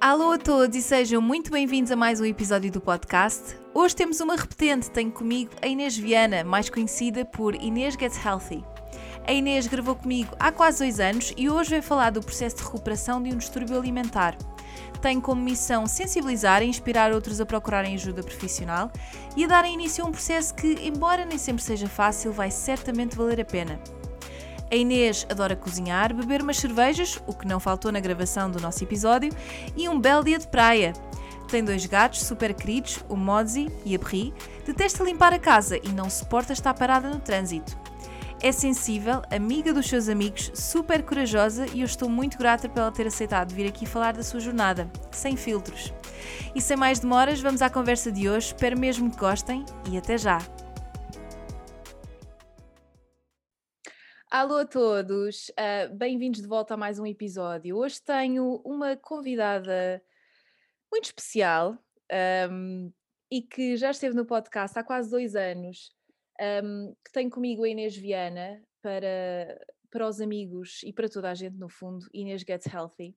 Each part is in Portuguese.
Alô a todos e sejam muito bem-vindos a mais um episódio do podcast. Hoje temos uma repetente, tenho comigo a Inês Viana, mais conhecida por Inês Gets Healthy. A Inês gravou comigo há quase dois anos e hoje vai falar do processo de recuperação de um distúrbio alimentar. Tem como missão sensibilizar e inspirar outros a procurarem ajuda profissional e a darem início a um processo que, embora nem sempre seja fácil, vai certamente valer a pena. A Inês adora cozinhar, beber umas cervejas, o que não faltou na gravação do nosso episódio, e um belo dia de praia. Tem dois gatos super queridos, o Mozzie e a Brie, detesta limpar a casa e não suporta estar parada no trânsito. É sensível, amiga dos seus amigos, super corajosa e eu estou muito grata por ela ter aceitado vir aqui falar da sua jornada, sem filtros. E sem mais demoras, vamos à conversa de hoje. Espero mesmo que gostem e até já! Alô a todos, uh, bem-vindos de volta a mais um episódio. Hoje tenho uma convidada muito especial um, e que já esteve no podcast há quase dois anos, um, que tenho comigo a Inês Viana para, para os amigos e para toda a gente, no fundo, Inês Gets Healthy.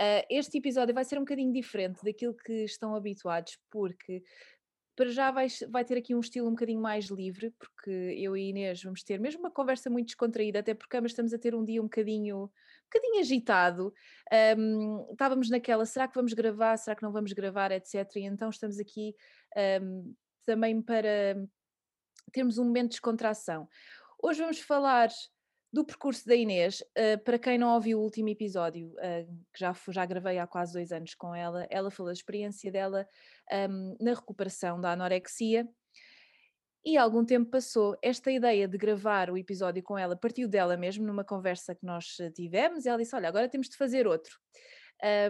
Uh, este episódio vai ser um bocadinho diferente daquilo que estão habituados, porque para já vai, vai ter aqui um estilo um bocadinho mais livre, porque eu e Inês vamos ter mesmo uma conversa muito descontraída, até porque ambas estamos a ter um dia um bocadinho, um bocadinho agitado. Um, estávamos naquela, será que vamos gravar, será que não vamos gravar, etc. E então estamos aqui um, também para termos um momento de descontração. Hoje vamos falar do percurso da Inês, uh, para quem não ouviu o último episódio, uh, que já, já gravei há quase dois anos com ela, ela falou da experiência dela um, na recuperação da anorexia. E algum tempo passou, esta ideia de gravar o episódio com ela partiu dela mesmo, numa conversa que nós eh, tivemos, e ela disse: Olha, agora temos de fazer outro.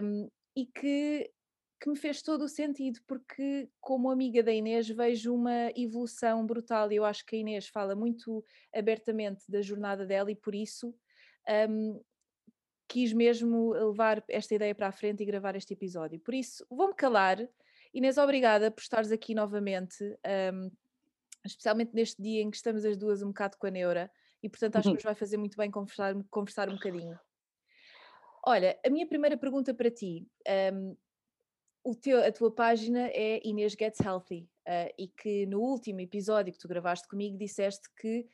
Um, e que que me fez todo o sentido, porque, como amiga da Inês, vejo uma evolução brutal. Eu acho que a Inês fala muito abertamente da jornada dela e, por isso, um, quis mesmo levar esta ideia para a frente e gravar este episódio. Por isso, vou-me calar. Inês, obrigada por estares aqui novamente, um, especialmente neste dia em que estamos as duas um bocado com a neura, e portanto acho que nos vai fazer muito bem conversar, conversar um bocadinho. Olha, a minha primeira pergunta para ti. Um, teu, a tua página é Inês Gets Healthy uh, e que no último episódio que tu gravaste comigo disseste que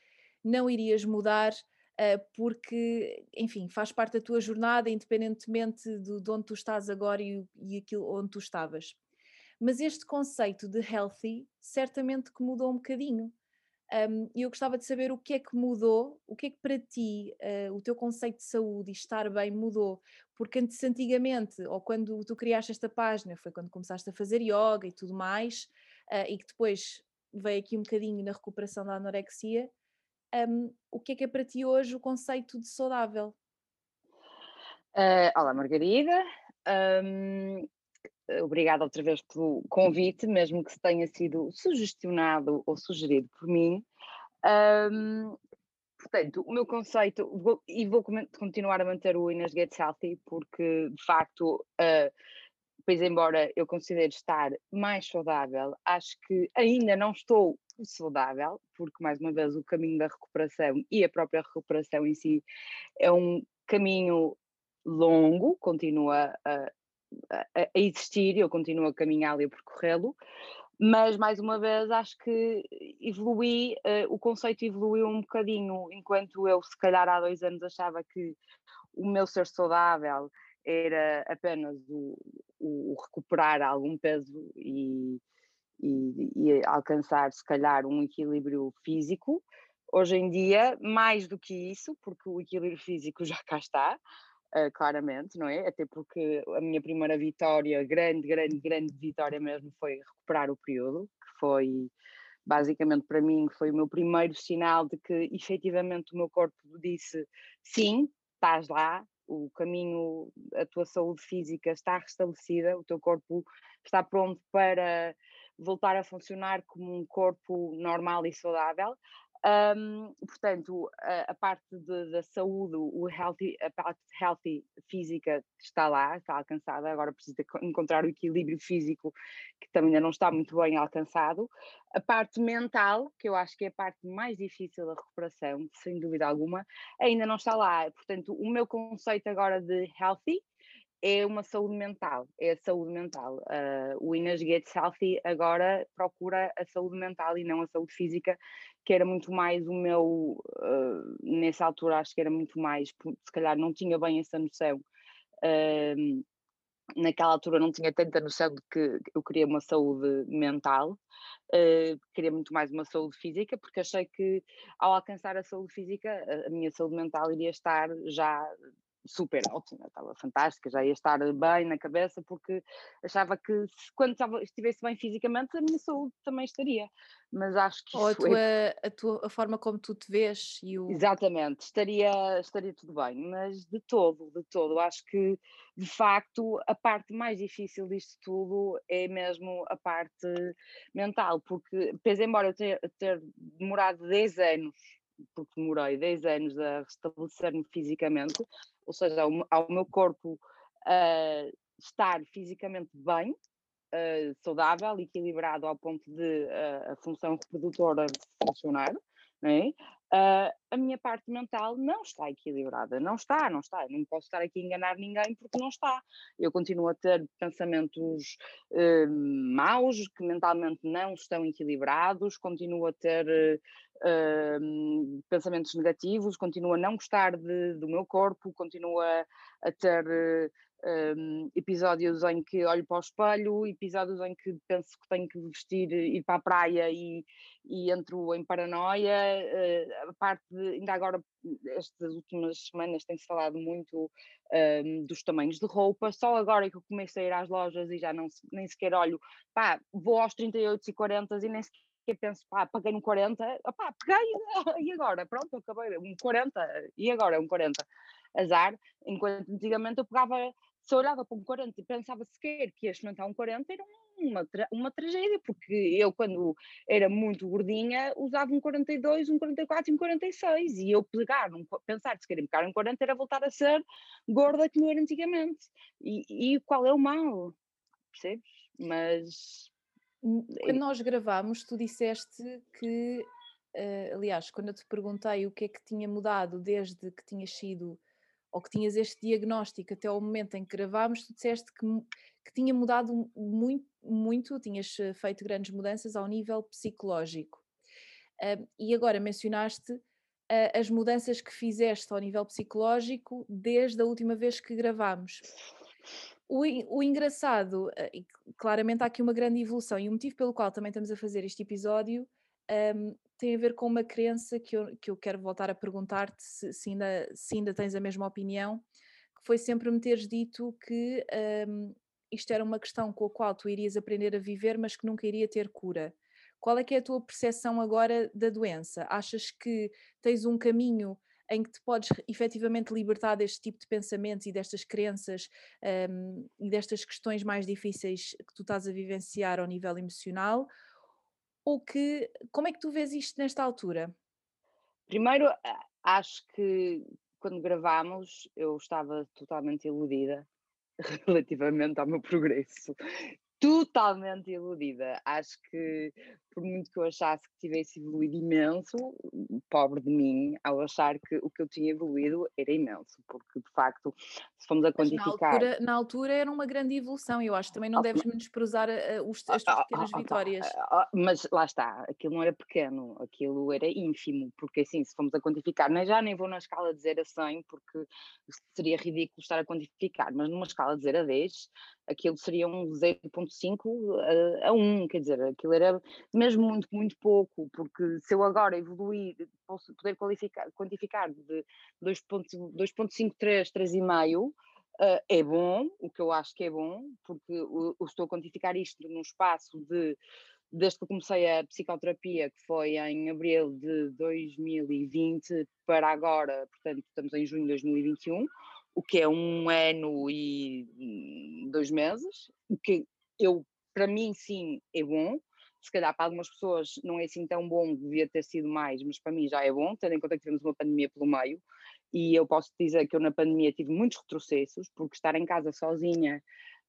não irias mudar uh, porque, enfim, faz parte da tua jornada independentemente de, de onde tu estás agora e, e aquilo onde tu estavas. Mas este conceito de healthy certamente que mudou um bocadinho. Um, e eu gostava de saber o que é que mudou, o que é que para ti uh, o teu conceito de saúde e estar bem mudou, porque antes, antigamente, ou quando tu criaste esta página, foi quando começaste a fazer yoga e tudo mais, uh, e que depois veio aqui um bocadinho na recuperação da anorexia, um, o que é que é para ti hoje o conceito de saudável? Uh, olá, Margarida. Um, obrigada outra vez pelo convite, mesmo que tenha sido sugestionado ou sugerido por mim. Um, portanto, o meu conceito, vou, e vou continuar a manter o Inês Gets Healthy, porque de facto, uh, pois embora eu considere estar mais saudável, acho que ainda não estou saudável, porque mais uma vez o caminho da recuperação e a própria recuperação em si é um caminho longo, continua a, a, existir, eu continuo a caminhar e a percorrê-lo, mas mais uma vez acho que evolui, uh, o conceito evoluiu um bocadinho, enquanto eu se calhar há dois anos achava que o meu ser saudável era apenas o, o recuperar algum peso e, e, e, alcançar se calhar um equilíbrio físico. Hoje em dia, mais do que isso, porque o equilíbrio físico já cá está, uh, claramente, não é? Até porque a minha primeira vitória, grande, grande, grande vitória mesmo, foi recuperar o período, que foi basicamente para mim foi o meu primeiro sinal de que efetivamente o meu corpo disse sim, estás lá, o caminho, a tua saúde física está restabelecida, o teu corpo está pronto para voltar a funcionar como um corpo normal e saudável. Um, portanto, a, a parte da saúde, o healthy, a parte healthy física está lá, está alcançada, agora precisa encontrar o equilíbrio físico que também ainda não está muito bem alcançado. A parte mental, que eu acho que é a parte mais difícil da recuperação, sem dúvida alguma, ainda não está lá. Portanto, o meu conceito agora de healthy é uma saúde mental, é a saúde mental. Uh, o Inês Gates Healthy agora procura a saúde mental e não a saúde física, que era muito mais o meu, uh, nessa altura acho que era muito mais, se calhar não tinha bem essa noção. Uh, naquela altura não tinha tanta noção de que eu queria uma saúde mental, uh, queria muito mais uma saúde física, porque achei que ao alcançar a saúde física, a minha saúde mental iria estar já super ótima, estava fantástica, já ia estar bem na cabeça, porque achava que se, quando estava, estivesse bem fisicamente, a minha saúde também estaria. Mas acho que. Ou a tua, é... a tua a forma como tu te vês e o. Exatamente, estaria, estaria tudo bem, mas de todo, de todo, acho que de facto a parte mais difícil disto tudo é mesmo a parte mental, porque, pese embora eu ter, ter demorado 10 anos porque demorei 10 anos a restabelecer-me fisicamente, ou seja, ao, ao meu corpo uh, estar fisicamente bem, uh, saudável, equilibrado ao ponto de uh, a função reprodutora funcionar, é? Uh, a minha parte mental não está equilibrada, não está, não está. Eu não posso estar aqui a enganar ninguém porque não está. Eu continuo a ter pensamentos uh, maus que mentalmente não estão equilibrados, continuo a ter uh, pensamentos negativos, continuo a não gostar de, do meu corpo, continuo a, a ter um, episódios em que olho para o espelho, episódios em que penso que tenho que vestir, ir para a praia e, e entro em paranoia. Uh, a parte de, ainda agora, estas últimas semanas tem-se falado muito um, dos tamanhos de roupa. Só agora é que eu comecei a ir às lojas e já não, nem sequer olho, pá, vou aos 38 e 40 e nem sequer penso, pá, paguei um 40, pá, peguei, e agora? Pronto, acabei, um 40, e agora? Um 40. Azar, enquanto antigamente eu pegava se eu olhava para um 40 e pensava sequer que ia experimentar um 40, era uma, tra uma tragédia, porque eu, quando era muito gordinha, usava um 42, um 44 e um 46, e eu pegar, um, pensar se queria pegar um 40 era voltar a ser gorda como era antigamente. E, e qual é o mal? Percebes? Mas. Quando nós gravámos, tu disseste que, uh, aliás, quando eu te perguntei o que é que tinha mudado desde que tinhas sido ou que tinhas este diagnóstico até ao momento em que gravámos, tu disseste que, que tinha mudado muito, muito, tinhas eh, feito grandes mudanças ao nível psicológico. Uh, e agora mencionaste uh, as mudanças que fizeste ao nível psicológico desde a última vez que gravámos. O, o engraçado, uh, claramente há aqui uma grande evolução, e o motivo pelo qual também estamos a fazer este episódio um, tem a ver com uma crença que eu, que eu quero voltar a perguntar-te se, se, ainda, se ainda tens a mesma opinião, que foi sempre me teres dito que um, isto era uma questão com a qual tu irias aprender a viver, mas que nunca iria ter cura. Qual é que é a tua percepção agora da doença? Achas que tens um caminho em que te podes efetivamente libertar deste tipo de pensamentos e destas crenças um, e destas questões mais difíceis que tu estás a vivenciar ao nível emocional? Ou que como é que tu vês isto nesta altura? Primeiro, acho que quando gravámos eu estava totalmente iludida relativamente ao meu progresso totalmente iludida. Acho que, por muito que eu achasse que tivesse evoluído imenso, pobre de mim, ao achar que o que eu tinha evoluído era imenso, porque de facto, se formos a quantificar. Na altura, na altura, era uma grande evolução, eu acho também não deves menosprezar os, as tuas pequenas vitórias. Mas lá está, aquilo não era pequeno, aquilo era ínfimo, porque assim, se formos a quantificar, nem já nem vou na escala de 0 a 100, porque seria ridículo estar a quantificar, mas numa escala de 0 a 10, aquilo seria um 0.5 a, a 1, quer dizer, aquilo era mesmo muito, muito pouco, porque se eu agora evoluir, posso poder qualificar, quantificar de 2.53, 3,5, Uh, é bom, o que eu acho que é bom, porque eu estou a quantificar isto num espaço de desde que comecei a psicoterapia, que foi em abril de 2020 para agora, portanto, estamos em junho de 2021, o que é um ano e hum, dois meses, o que eu, para mim, sim, é bom. Se calhar para algumas pessoas não é assim tão bom, devia ter sido mais, mas para mim já é bom, tendo em conta que tivemos uma pandemia pelo meio. E eu posso dizer que eu na pandemia tive muitos retrocessos, porque estar em casa sozinha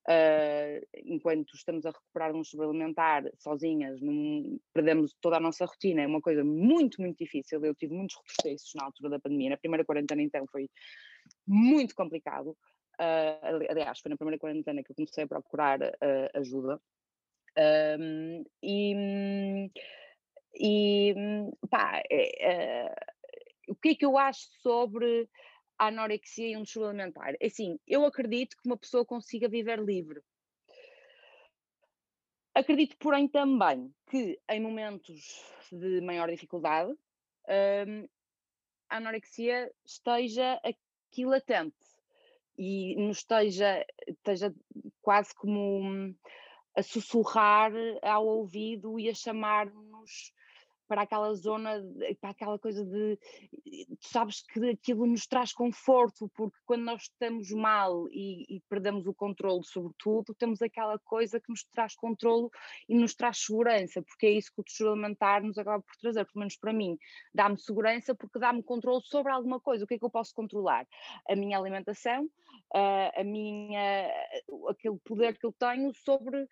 Uh, enquanto estamos a recuperar um suplementar sozinhas, num, perdemos toda a nossa rotina, é uma coisa muito, muito difícil. Eu tive muitos retrocessos na altura da pandemia, na primeira quarentena então foi muito complicado. Uh, aliás, foi na primeira quarentena que eu comecei a procurar uh, ajuda. Um, e, e pá, é, o que é que eu acho sobre a anorexia e um distúrbio alimentar. É assim, eu acredito que uma pessoa consiga viver livre. Acredito, porém, também que em momentos de maior dificuldade, hum, a anorexia esteja aqui latente e nos esteja, esteja quase como hum, a sussurrar ao ouvido e a chamar-nos para aquela zona, para aquela coisa de. Tu sabes que aquilo nos traz conforto, porque quando nós estamos mal e, e perdemos o controle sobre tudo, temos aquela coisa que nos traz controle e nos traz segurança, porque é isso que o texto alimentar nos acaba por trazer, pelo menos para mim. Dá-me segurança porque dá-me controle sobre alguma coisa. O que é que eu posso controlar? A minha alimentação, a minha, aquele poder que eu tenho sobre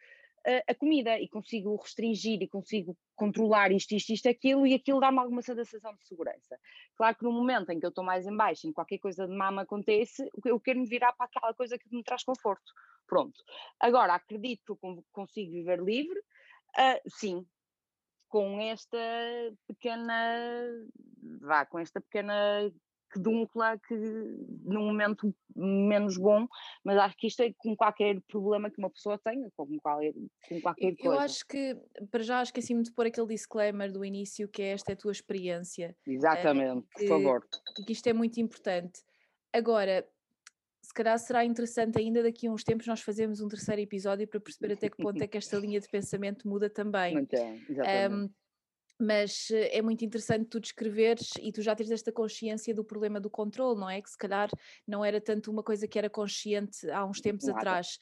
a, comida e consigo restringir e consigo controlar isto, isto, isto, aquilo e aquilo dá-me alguma sensação de segurança. Claro que no momento em que eu estou mais em baixo, em qualquer coisa de mama acontece, eu quero me virar para aquela coisa que me traz conforto. Pronto. Agora, acredito que consigo viver livre? Uh, sim, com esta pequena, vá, com esta pequena pedúncula que num momento menos bom, mas acho que isto é com qualquer problema que uma pessoa tenha, com qualquer, com qualquer coisa. Eu acho que, para já esqueci-me de pôr aquele disclaimer do início, que é esta é a tua experiência. Exatamente, é, que, por favor. E que isto é muito importante. Agora, se calhar será interessante ainda daqui a uns tempos nós fazermos um terceiro episódio para perceber até que ponto é que esta linha de pensamento muda também. Então, exatamente. Um, mas eh, é muito interessante tu descreveres e tu já tens esta consciência do problema do controle, não é? Que se calhar não era tanto uma coisa que era consciente há uns tempos Nada. atrás.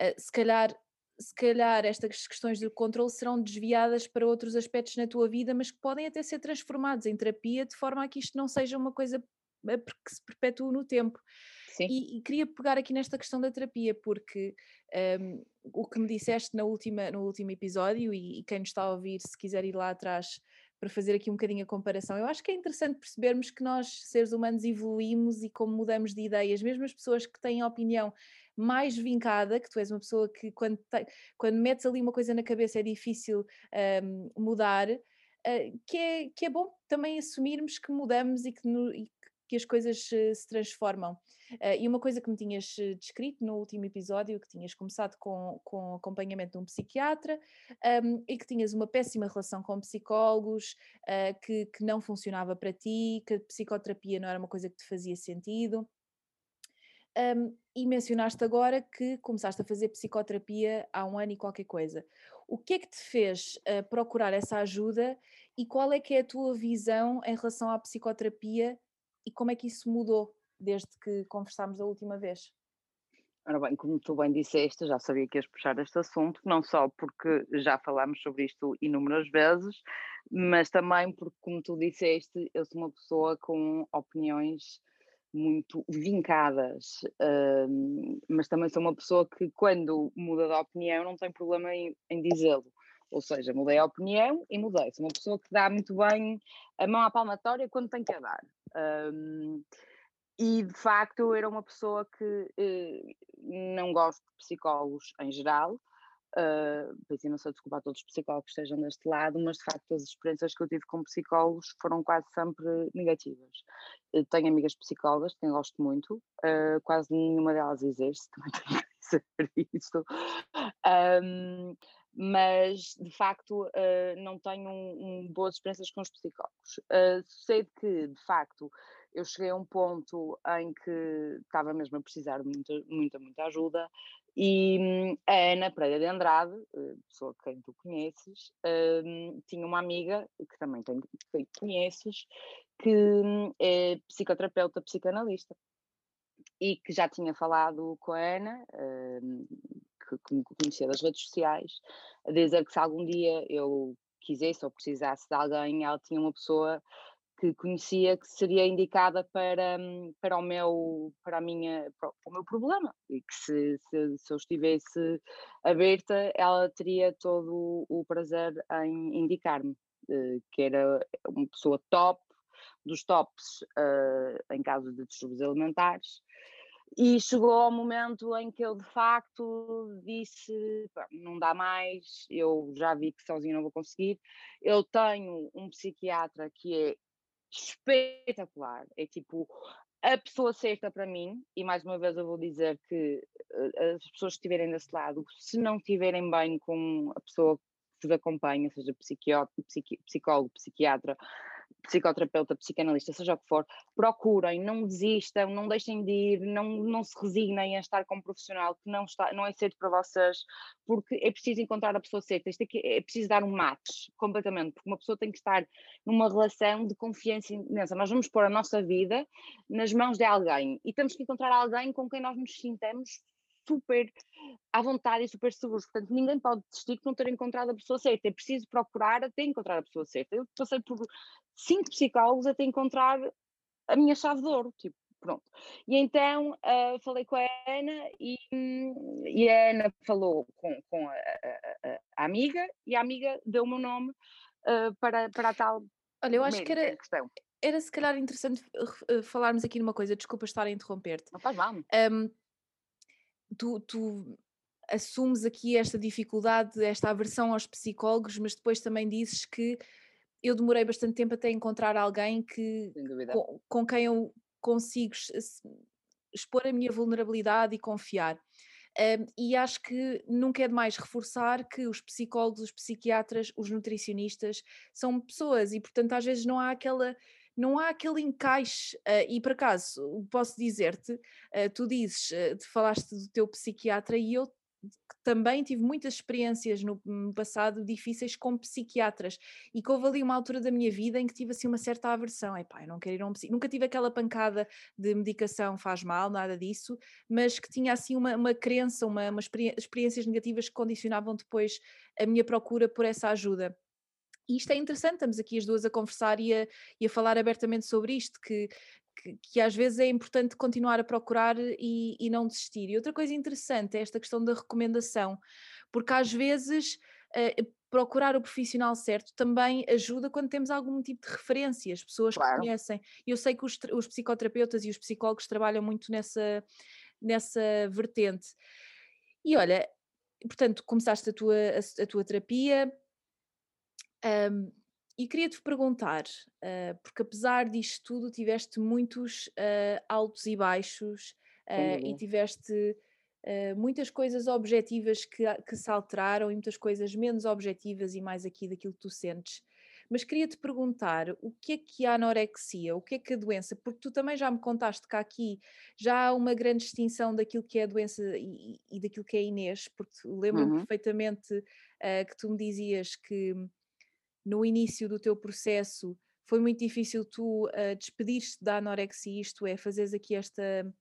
Uh, se calhar se calhar estas questões do controle serão desviadas para outros aspectos na tua vida, mas que podem até ser transformados em terapia de forma a que isto não seja uma coisa eh, que se perpetue no tempo. E, e, queria pegar aqui nesta questão da terapia, porque um, o que me disseste na última, no último episódio, e, e, quem nos está a ouvir, se quiser ir lá atrás para fazer aqui um bocadinho a comparação, eu acho que é interessante percebermos que nós, seres humanos, evoluímos e como mudamos de ideias, mesmo as pessoas que têm a opinião mais vincada, que tu és uma pessoa que quando, te, quando metes ali uma coisa na cabeça é difícil um, mudar, uh, que, é, que é bom também assumirmos que mudamos e que, no, e que as coisas uh, se transformam. Uh, e uma coisa que me tinhas eh, descrito no último episódio, que tinhas começado com, com acompanhamento de um psiquiatra um, e que tinhas uma péssima relação com psicólogos, uh, que, que não funcionava para ti, que a psicoterapia não era uma coisa que te fazia sentido. Um, e mencionaste agora que começaste a fazer psicoterapia há um ano e qualquer coisa. O que é que te fez uh, procurar essa ajuda e qual é que é a tua visão em relação à psicoterapia e como é que isso mudou desde que conversámos a última vez? Ora bem, como tu bem disseste, já sabia que ias puxar este assunto, não só porque já falámos sobre isto inúmeras vezes, mas também porque, como tu disseste, eu sou uma pessoa com opiniões muito vincadas, uh, mas também sou uma pessoa que, quando muda de opinião, não tem problema em, em dizê-lo. Ou seja, mudei a opinião e mudei. Sou uma pessoa que dá muito bem a mão à palmatória quando tem que a dar. Um, e de facto eu era uma pessoa que eh, não gosto de psicólogos em geral. Uh, peço imensa desculpa a todos os psicólogos que estejam deste lado, mas de facto as experiências que eu tive com psicólogos foram quase sempre negativas. Eu tenho amigas psicólogas, que eu gosto muito, uh, quase nenhuma delas existe, também tenho que dizer isso. Um, mas de facto uh, não tenho um, um, boas experiências com os psicólogos. Uh, sei que, de facto, eu cheguei a um ponto em que estava mesmo a precisar de muita, muita, muita ajuda E hum, a Ana Pereira de Andrade, eh, pessoa que tu conheces, hum, tinha uma amiga que também tem, que conheces, que hum, é psicoterapeuta, psicanalista, e que já tinha falado com a Ana, que, me conhecia das redes sociais, a dizer que se algum dia eu quisesse ou precisasse de alguém, ela tinha uma pessoa que conhecia que seria indicada para, para, o, meu, para, a minha, para o meu problema. E que se, se, se eu estivesse aberta ela teria todo o prazer em indicar-me, eh, que era uma pessoa top, dos tops uh, em caso de distúrbios alimentares e chegou ao momento em que eu de facto disse: não dá mais, eu já vi que sozinho não vou conseguir. Eu tenho um psiquiatra que é espetacular, é tipo a pessoa certa para mim, e mais uma vez eu vou dizer que uh, as pessoas que estiverem desse lado, se não estiverem bem com a pessoa que vos acompanha, seja psicólogo, psiquiatra, psicoterapeuta, psicanalista, seja o que for, procurem, não desistam, não deixem de ir, não, não se resignem a estar com um profissional que não, está, não é certo para vocês, porque é preciso encontrar a pessoa certa, isto aqui é preciso dar um match completamente, porque uma pessoa tem que estar numa relação de confiança imensa. Nós vamos pôr a nossa vida nas mãos de alguém e temos que encontrar alguém com quem nós nos sintamos super à vontade e super seguros. Portanto, ninguém pode desistir de não ter encontrado a pessoa certa. É preciso procurar até encontrar a pessoa certa. Eu passei por cinco psicólogos até encontrar a minha chave de ouro. Tipo, pronto. E então uh, falei com a Ana e, e a Ana falou com, com a, a, a, amiga e a amiga deu o meu nome uh, para, para a tal. Olha, eu acho que era, questão. era se calhar interessante uh, falarmos aqui numa coisa, desculpa estar a interromper-te. Não faz mal. Um, tu, tu assumes aqui esta dificuldade, esta aversão aos psicólogos, mas depois também dizes que eu demorei bastante tempo até encontrar alguém que com, com, quem eu consigo expor a minha vulnerabilidade e confiar. Um, e acho que nunca é demais reforçar que os psicólogos, os psiquiatras, os nutricionistas são pessoas e, portanto, às vezes não há aquela não há aquele encaixe, uh, e por acaso posso dizer-te, uh, tu dizes, uh, falaste do teu psiquiatra e eu também tive muitas experiências no, passado difíceis com psiquiatras e que houve ali uma altura da minha vida em que tive assim uma certa aversão, epá, eu não quero ir a um psiquiatra, nunca tive aquela pancada de medicação faz mal, nada disso, mas que tinha assim uma, uma crença, uma, uma experiências negativas que condicionavam depois a minha procura por essa ajuda. E isto é interessante, estamos aqui as duas a conversar e a, e a falar abertamente sobre isto, que, que, que, às vezes é importante continuar a procurar e, e, não desistir. E outra coisa interessante é esta questão da recomendação, porque às vezes uh, procurar o profissional certo também ajuda quando temos algum tipo de referências, pessoas claro. que conhecem. Eu sei que os, os psicoterapeutas e os psicólogos trabalham muito nessa, nessa vertente. E olha, portanto, começaste a tua, a, a tua terapia, um, e queria-te perguntar, uh, porque apesar disto tudo, tiveste muitos uh, altos e baixos uh, e tiveste muitas coisas objetivas que, que se alteraram e muitas coisas menos objetivas e mais aqui daquilo que tu sentes. Mas queria-te perguntar o que é que a anorexia, o que é que a doença, porque tu também já me contaste que aqui já há uma grande distinção daquilo que é a doença e, e daquilo que é a Inês, porque lembro-me uhum. perfeitamente que tu me dizias que no início do teu processo foi muito difícil tu uh, despedir-te da anorexia, isto é, fazeres aqui esta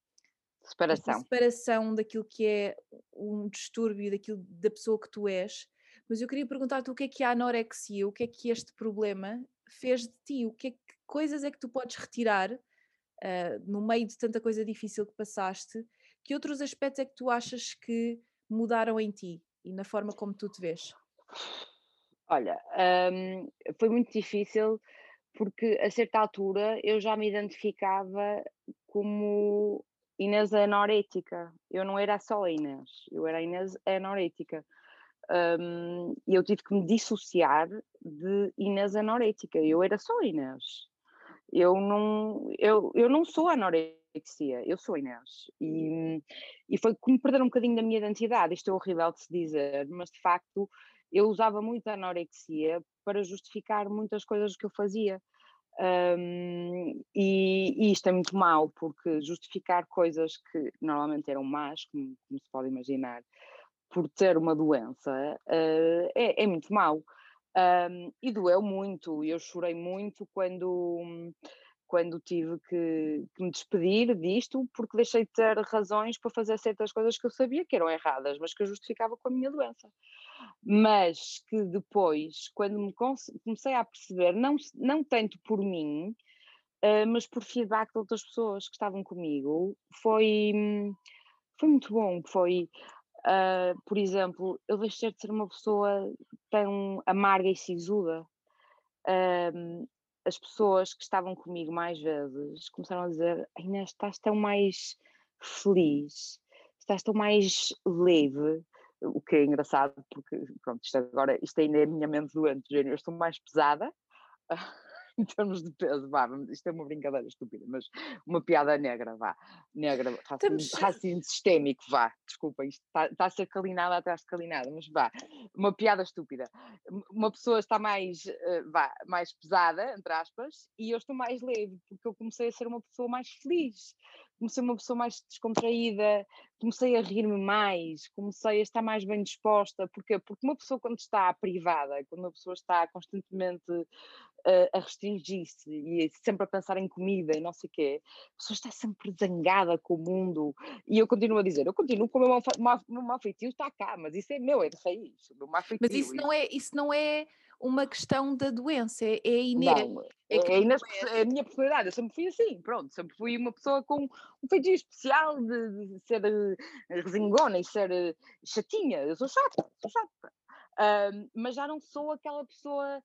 separação. Esta separação daquilo que é um distúrbio, daquilo da pessoa que tu és. Mas eu queria perguntar-te o que é que é a anorexia, o que é que este problema fez de ti, o que, é que coisas é que tu podes retirar uh, no meio de tanta coisa difícil que passaste, que outros aspectos é que tu achas que mudaram em ti e na forma como tu te vês? Olha, hum, foi muito difícil porque a certa altura eu já me identificava como Inês anorética. Eu não era só a Inês, eu era a Inês anorética. Um, e eu tive que me dissociar de Inês anorética. Eu era só Inês. Eu não, eu, eu não sou anorexia, eu sou Inês. E, e foi como perder um bocadinho da minha identidade. Isto é horrível de se dizer, mas de facto eu usava muito a anorexia para justificar muitas coisas que eu fazia. Um, e, e, isto é muito mau, porque justificar coisas que normalmente eram más, como, como se pode imaginar, por ter uma doença, uh, é, é, muito mau. Um, e doeu muito, eu chorei muito quando, quando tive que, que, me despedir disto, porque deixei de ter razões para fazer certas coisas que eu sabia que eram erradas, mas que eu justificava com a minha doença. Mas que depois, quando me comecei a perceber, não, não tanto por mim, uh, mas por feedback de outras pessoas que estavam comigo, foi, foi muito bom. Foi, uh, por exemplo, eu deixei de ser uma pessoa tão amarga e sisuda. Uh, as pessoas que estavam comigo mais vezes começaram a dizer: Inês, estás tão mais feliz, estás tão mais leve, o que é engraçado, porque pronto, isto agora, isto ainda é a minha mente doente, eu estou mais pesada. em termos de peso, vá, isto é uma brincadeira estúpida, mas uma piada negra, vá, negra, racismo, racismo sistémico, vá, desculpa, isto está, está a ser calinada atrás de calinada, mas vá, uma piada estúpida. Uma pessoa está mais, eh, vá, mais pesada, entre aspas, e eu estou mais leve, porque eu comecei a ser uma pessoa mais feliz, comecei uma pessoa mais descontraída, comecei a rir-me mais, comecei a estar mais bem disposta, porque porque uma pessoa quando está privada, quando uma pessoa está constantemente a, a restringir-se e sempre a pensar em comida e não sei o quê, a pessoa está sempre zangada com o mundo. E eu continuo a dizer, eu continuo com o meu, mau, meu feitio está cá, mas isso é meu, é de raiz. Mas isso não é, isso não é uma questão da doença, é, é inerente. Não, é, é, é, a minha personalidade, eu sempre fui assim, pronto, sempre fui uma pessoa com um feitio especial de, de ser uh, resingona e ser uh, chatinha, eu sou chata, sou chata. Uh, mas já não sou aquela pessoa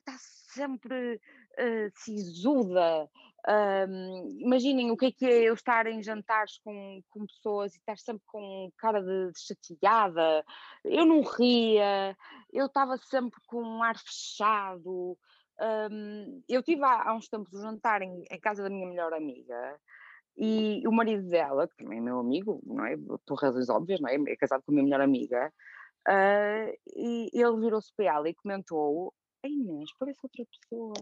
está sempre uh, sisuda. Um, imaginem o que é que é eu estar em jantares com, com pessoas e estar sempre com cara de, de chateada. Eu não ria, eu estava sempre com um ar fechado. Um, eu tive há, há, uns tempos um jantar em, em casa da minha melhor amiga e o marido dela, que também é meu amigo, não é? Por razões óbvias, não é? É casado com a minha melhor amiga. Uh, e ele virou-se para ela e comentou: a Inês parece outra pessoa.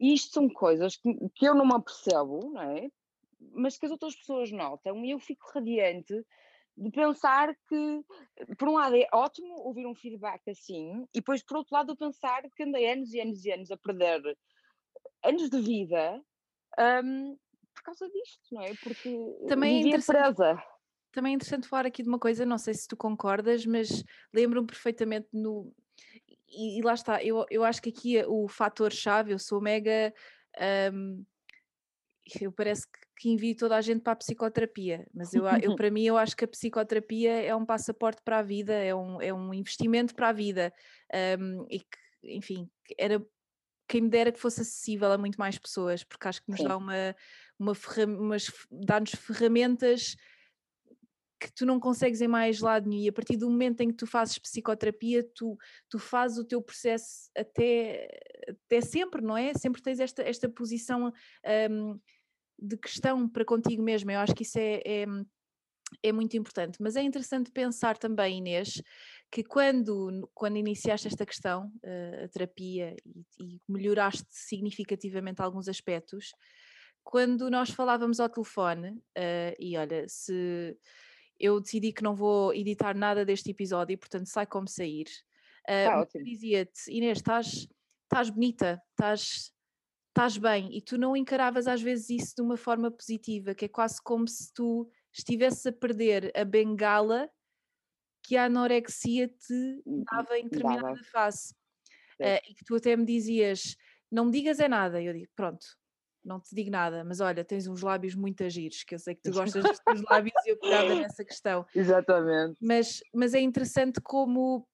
E isto são coisas que, que eu não me apercebo, não é? Mas que as outras pessoas notam e eu fico radiante de pensar que, por um lado, é ótimo ouvir um feedback assim, e depois, por outro lado, eu pensar que andei anos e anos e anos a perder anos de vida um, por causa disto, não é? Porque também é presa. Também é interessante falar aqui de uma coisa, não sei se tu concordas, mas lembro-me perfeitamente no, e, e, lá está, eu, eu acho que aqui o fator-chave, eu sou mega. Um, eu parece que, que envio toda a gente para a psicoterapia, mas eu, eu para mim eu acho que a psicoterapia é um passaporte para a vida, é um, é um investimento para a vida um, e que, enfim, era quem me dera que fosse acessível a muito mais pessoas, porque acho que nos Sim. dá uma, uma ferram dá-nos ferramentas que tu não consegues em mais lado nenhum e a partir do momento em que tu fazes psicoterapia tu, tu fazes o teu processo até, até sempre, não é? Sempre tens esta, esta posição um, de questão para contigo mesmo, eu acho que isso é, é, é, muito importante, mas é interessante pensar também Inês, que quando, quando iniciaste esta questão, uh, a terapia e, e melhoraste significativamente alguns aspectos, quando nós falávamos ao telefone, uh, e olha, se eu decidi que não vou editar nada deste episódio, portanto sai como sair. Uh, Dizia-te, Inês, estás, estás bonita, estás, estás bem, e tu não encaravas às vezes isso de uma forma positiva, que é quase como se tu estivesses a perder a bengala que a anorexia te hum, dava em determinada dava. fase. Uh, e que tu até me dizias, não me digas é nada, eu digo, pronto, não te digo nada, mas olha, tens uns lábios muito agiros, que eu sei que tu gostas dos teus lábios e eu pegava nessa questão. Exatamente. Mas, mas é interessante como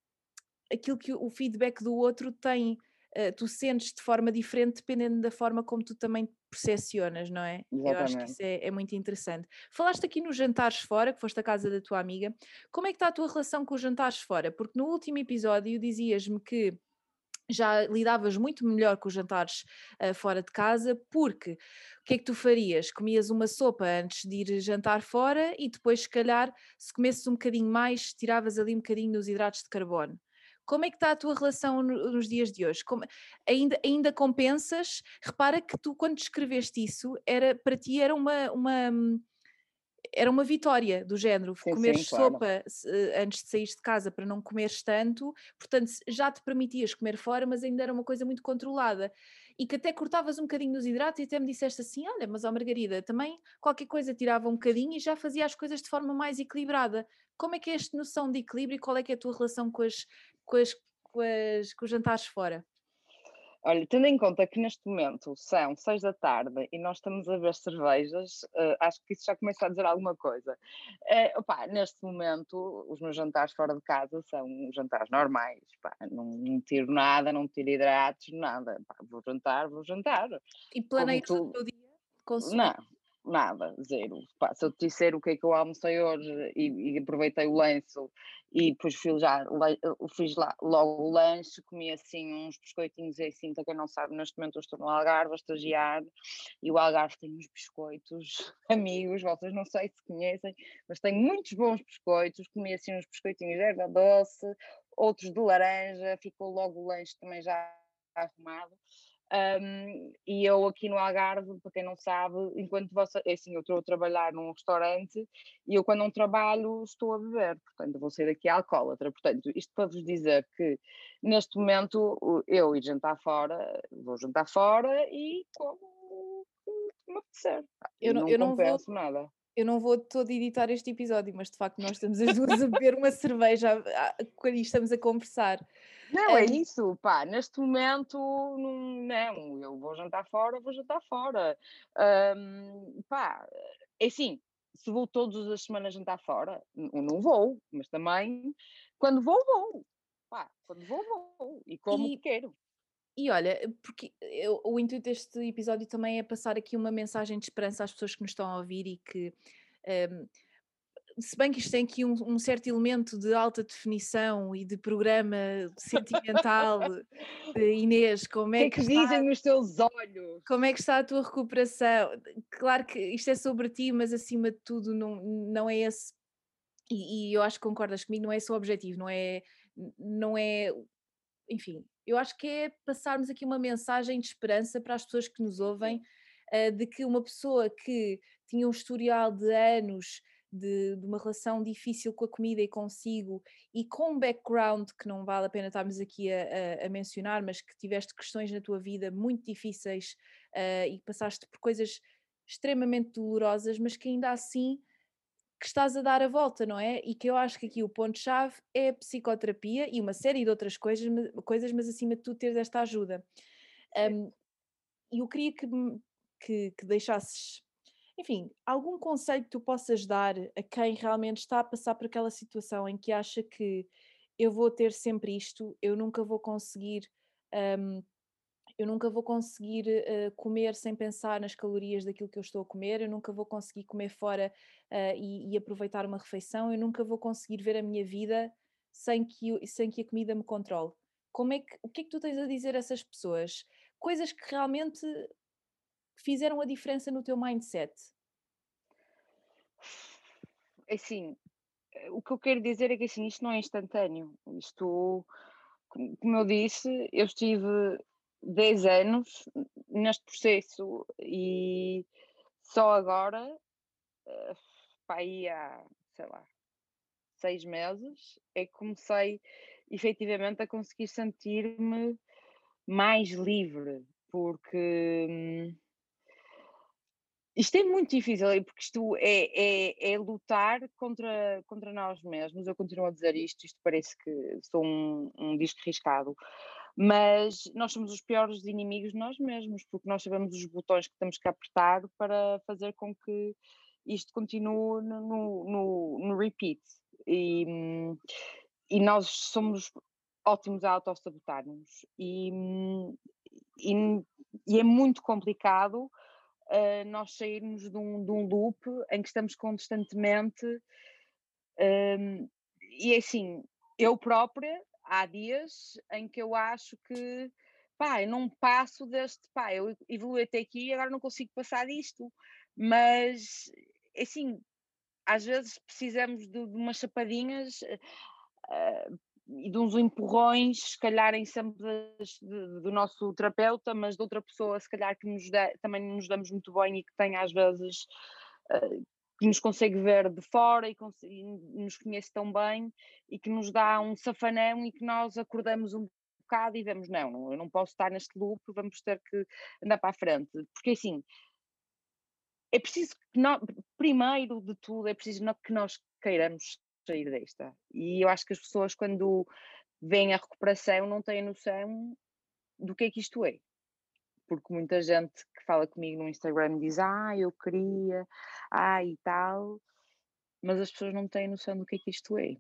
aquilo que o feedback do outro tem, uh, tu sentes de forma diferente dependendo da forma como tu também percepcionas, não é? Exatamente. Eu acho que isso é, é, muito interessante. Falaste aqui nos jantares fora, que foste à casa da tua amiga. Como é que está a tua relação com os jantares fora? Porque no último episódio dizias-me que já lidavas muito melhor com os jantares uh, fora de casa, porque o que é que tu farias? Comias uma sopa antes de ir jantar fora e depois, se calhar, se comesses um bocadinho mais, tiravas ali um bocadinho dos hidratos de carbono. Como é que está a tua relação nos dias de hoje? Como, ainda, ainda compensas? Repara que tu, quando escreveste isso, era, para ti era uma, uma era uma vitória do género, sim, comer sopa claro. Eh, antes de sair de casa para não comeres tanto, portanto já te permitias comer fora, mas ainda era uma coisa muito controlada e que até cortavas um bocadinho dos hidratos e até me disseste assim, olha, mas ó Margarida, também qualquer coisa tirava um bocadinho e já fazia as coisas de forma mais equilibrada. Como é que é esta noção de equilíbrio e qual é que é a tua relação com, as, com, as, com, as, com os jantares fora? Olha, tendo em conta que neste momento são seis da tarde e nós estamos a ver cervejas, uh, acho que isso já começa a dizer alguma coisa. Uh, neste momento, os meus jantares fora de casa são jantares normais. Pá, não, não, tiro nada, não tiro hidratos, nada. Pá, vou jantar, vou jantar. E planeias o teu dia? Consumo? Não, nada, zero. Pá, se eu te disser o que é que eu almocei hoje e, e aproveitei o lenço e depois fiz, já, fiz lá logo o lanche, comi assim uns biscoitinhos e assim, para quem não sabe, neste momento eu estou no Algarve a estagiar e o Algarve tem uns biscoitos, amigos, vocês não sei se conhecem, mas tem muitos bons biscoitos, comi assim uns biscoitinhos de erva doce, outros de laranja, ficou logo o lanche também já arrumado. Um, e eu aqui no Algarve, para quem não sabe, enquanto você, é assim, eu estou a trabalhar num restaurante e eu quando não trabalho estou a beber, portanto vou sair daqui alcoólatra. Portanto, isto para vos dizer que neste momento eu ir jantar fora, vou jantar fora e como me apetecer. Eu não, não eu não vou... nada eu não vou todo editar este episódio, mas de facto nós estamos as duas a beber uma cerveja quando estamos a conversar. Não, é isso, pá, neste momento não, eu vou jantar fora, vou jantar fora. Um, pá, é assim, se vou todas as semanas jantar fora, não vou, mas também quando vou, vou. Pá, quando vou, vou. E como e, quero. E olha, porque eu, o intuito deste episódio também é passar aqui uma mensagem de esperança às pessoas que nos estão a ouvir e que, um, se bem que isto tem aqui um, um, certo elemento de alta definição e de programa sentimental, de Inês, como é que, que, que está, dizem nos teus olhos? Como é que está a tua recuperação? Claro que isto é sobre ti, mas acima de tudo não, não é esse, e, e eu acho que concordas comigo, não é esse o objetivo, não é, não é, enfim, eu acho que é passarmos aqui uma mensagem de esperança para as pessoas que nos ouvem, uh, de que uma pessoa que tinha um historial de anos de, de, uma relação difícil com a comida e consigo, e com um background que não vale a pena estarmos aqui a, a, a mencionar, mas que tiveste questões na tua vida muito difíceis uh, e passaste por coisas extremamente dolorosas, mas que ainda assim que estás a dar a volta, não é? E que eu acho que aqui o ponto-chave é a psicoterapia e uma série de outras coisas, coisas mas acima de tudo teres esta ajuda. Um, e eu queria que, que, que deixasses, enfim, algum conselho que tu possas dar a quem realmente está a passar por aquela situação em que acha que eu vou ter sempre isto, eu nunca vou conseguir um, eu nunca vou conseguir uh, comer sem pensar nas calorias daquilo que eu estou a comer, eu nunca vou conseguir comer fora uh, e, e, aproveitar uma refeição, eu nunca vou conseguir ver a minha vida sem que, sem que a comida me controle. Como é que, o que é que tu tens a dizer a essas pessoas? Coisas que realmente fizeram a diferença no teu mindset? É assim, eh, o que eu quero dizer é que assim, isto não é instantâneo. Isto, como eu disse, eu estive 10 anos neste processo e só agora, uh, para aí há, sei lá, seis meses, é que comecei efetivamente a conseguir sentir-me mais livre, porque hum, isto é muito difícil, porque isto é, é, é, lutar contra, contra nós mesmos. Eu continuo a dizer isto, isto parece que sou um, um disco riscado, mas nós somos os piores inimigos nós mesmos, porque nós sabemos os botões que temos que apertar para fazer com que isto continue no, no, no repeat. E, e nós somos ótimos a autossabotar-nos. E, e, e, é muito complicado uh, nós sairmos de um, de um loop em que estamos constantemente. Um, e é assim, eu própria há dias em que eu acho que pá, eu não passo deste, pá, eu evolui até aqui e agora não consigo passar disto, mas assim, às vezes precisamos de, de umas chapadinhas uh, e de uns empurrões, se calharem sempre de, do nosso terapeuta, mas de outra pessoa, se calhar que nos dá, também nos damos muito bem e que tem às vezes uh, que nos consegue ver de fora e, e, nos conhece tão bem e que nos dá um safanão e que nós acordamos um bocado e vemos, não, eu não posso estar neste loop, vamos ter que andar para a frente. Porque assim, é preciso que nós, primeiro de tudo, é preciso que nós queiramos sair desta. E eu acho que as pessoas, quando veem a recuperação, não têm noção do que é que isto é. Porque muita gente que fala comigo no Instagram diz, ah, eu queria, ah, e tal, mas as pessoas não têm noção do que é que isto é.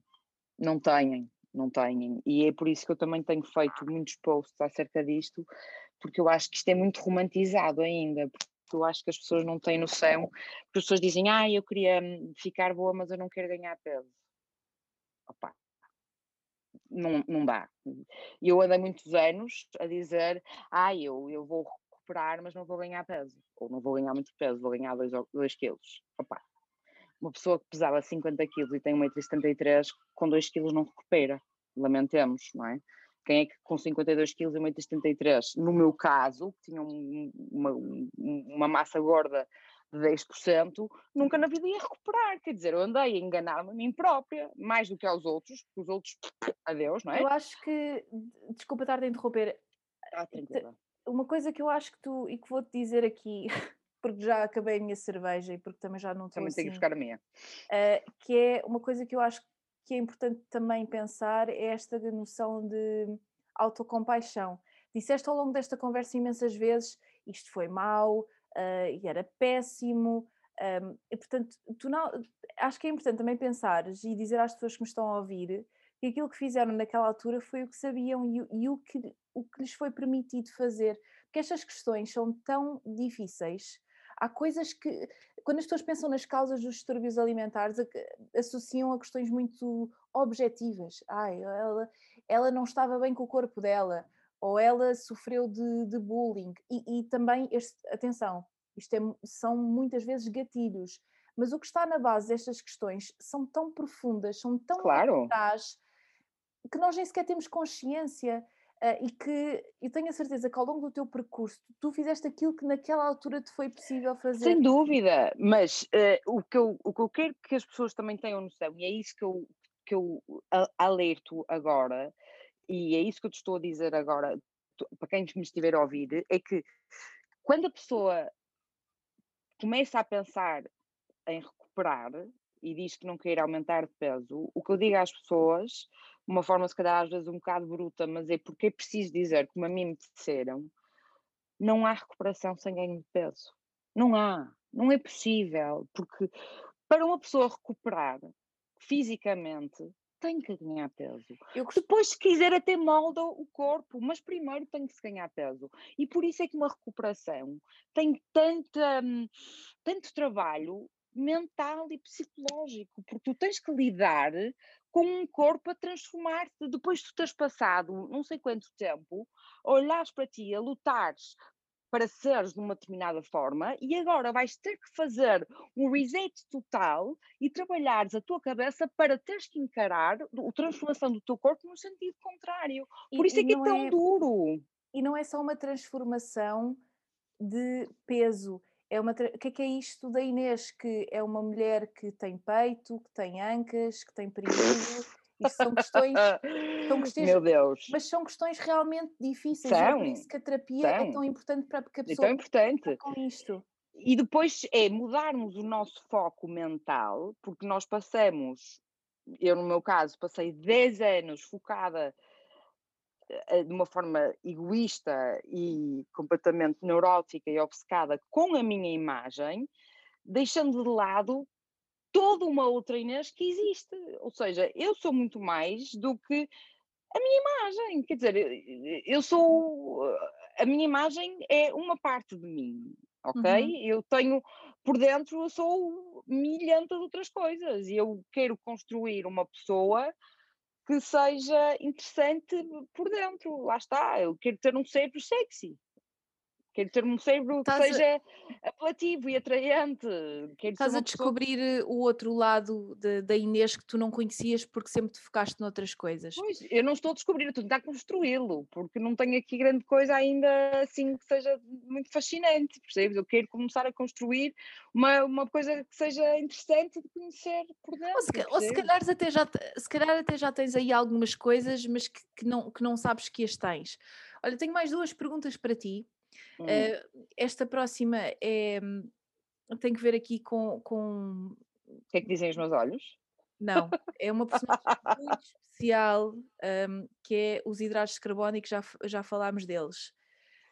Não têm, não têm. E é por isso que eu também tenho feito muitos posts acerca disto, porque eu acho que isto é muito romantizado ainda. Porque eu acho que as pessoas não têm noção, porque as pessoas dizem, ah, eu queria hum, ficar boa, mas eu não quero ganhar peso opa, não, não dá. Eu andei muitos anos a dizer, ah, eu, eu vou recuperar, mas não vou ganhar peso. Ou não vou ganhar muito peso, vou ganhar 2 quilos. Opa, uma pessoa que pesava 50 quilos e tem 1,73m, com 2 quilos não recupera. Lamentemos, não é? Quem é que com 52 quilos e 1,73m, no meu caso, que tinha um, uma, uma massa gorda de 10%, nunca na vida ia recuperar. Quer dizer, eu andei a enganar-me a mim própria, mais do que aos outros, porque os outros, adeus, não é? Eu acho que, desculpa estar a interromper, ah, tranquila. Uma coisa que eu acho que tu, e que vou-te dizer aqui, porque já acabei a minha cerveja e porque também já não estou Também assim, tenho que buscar a minha. Uh, que é uma coisa que eu acho que é importante também pensar, é esta noção de autocompaixão. Disseste ao longo desta conversa imensas vezes, isto foi mau, uh, e era péssimo. Um, e portanto, tu não, acho que é importante também pensar e dizer às pessoas que me estão a ouvir que aquilo que fizeram naquela altura foi o que sabiam e, e o, que, o que lhes foi permitido fazer. Porque estas questões são tão difíceis. Há coisas que, quando as pessoas pensam nas causas dos distúrbios alimentares, associam a questões muito objetivas. Ai, ela, ela não estava bem com o corpo dela, ou ela sofreu de, de bullying. E, e também, este, atenção, isto é, são muitas vezes gatilhos, mas o que está na base destas questões são tão profundas, são tão claro. atrás, que nós nem sequer temos consciência. Uh, e que eu tenho a certeza que ao longo do teu percurso tu fizeste aquilo que naquela altura te foi possível fazer. Sem dúvida, mas uh, o, que eu, o que eu quero que as pessoas também tenham noção, e é isso que eu, que eu alerto agora, e é isso que eu te estou a dizer agora, para quem me estiver a ouvir, é que quando a pessoa começa a pensar em recuperar e diz que não quer aumentar de peso, o que eu digo às pessoas, de uma forma se calhar às vezes um bocado bruta, mas é porque é preciso dizer, como a mim me disseram, não há recuperação sem ganho de peso. Não há, não é possível, porque para uma pessoa recuperar fisicamente, tem que ganhar peso. Eu Depois, se quiser, até molda o corpo, mas primeiro tem que se ganhar peso. E por isso é que uma recuperação tem tanta, hum, tanto trabalho mental e psicológico, porque tu tens que lidar com um corpo a transformar-se. Depois de tu teres passado não sei quanto tempo, olhares para ti, a lutares para seres de uma determinada forma e agora vais ter que fazer um reset total e trabalhares a tua cabeça para teres que encarar a transformação do teu corpo no sentido contrário. Por e, isso é que é tão é, duro. E não é só uma transformação de peso. É uma o que é, que é isto da Inês? Que é uma mulher que tem peito, que tem ancas, que tem período isto são questões, são questões. Meu Deus. Mas são questões realmente difíceis. São, é por isso que a terapia é são. é tão importante para que a pessoa. É tão importante. Com isto. E depois é mudarmos o nosso foco mental, porque nós passamos, eu no meu caso, passei 10 anos focada de uma forma egoísta e completamente neurótica e obcecada com a minha imagem, deixando de lado toda uma outra Inês que existe. Ou seja, eu sou muito mais do que a minha imagem. Quer dizer, eu sou. A minha imagem é uma parte de mim, ok? Uhum. Eu tenho. Por dentro, eu sou milhanta de outras coisas e eu quero construir uma pessoa que seja interessante por dentro. Lá está, eu quero ter um cérebro sexy. Quero ter um cérebro que Estás a- seja apelativo e atraente. Quero Estás a uma pessoa descobrir eh, o outro lado de- da Inês que tu não conhecias porque sempre te focaste noutras coisas. Pois, eu não estou a descobrir, estou a tentar construí-lo, porque não tenho aqui grande coisa ainda assim que seja muito fascinante, percebes? Eu quero começar a construir uma, uma coisa que seja interessante de conhecer por dentro. Ou se, ou se calhar até já, se calhar até já tens aí algumas coisas, mas que, que não, que não sabes que as tens. Olha, tenho mais duas perguntas para ti. Hum, Eh, esta próxima é, hum, tem que ver aqui com, com- O que é que dizem os meus olhos? Não, é uma personagem muito especial, hum, que é os hidratos de carbono e que já, já falámos deles.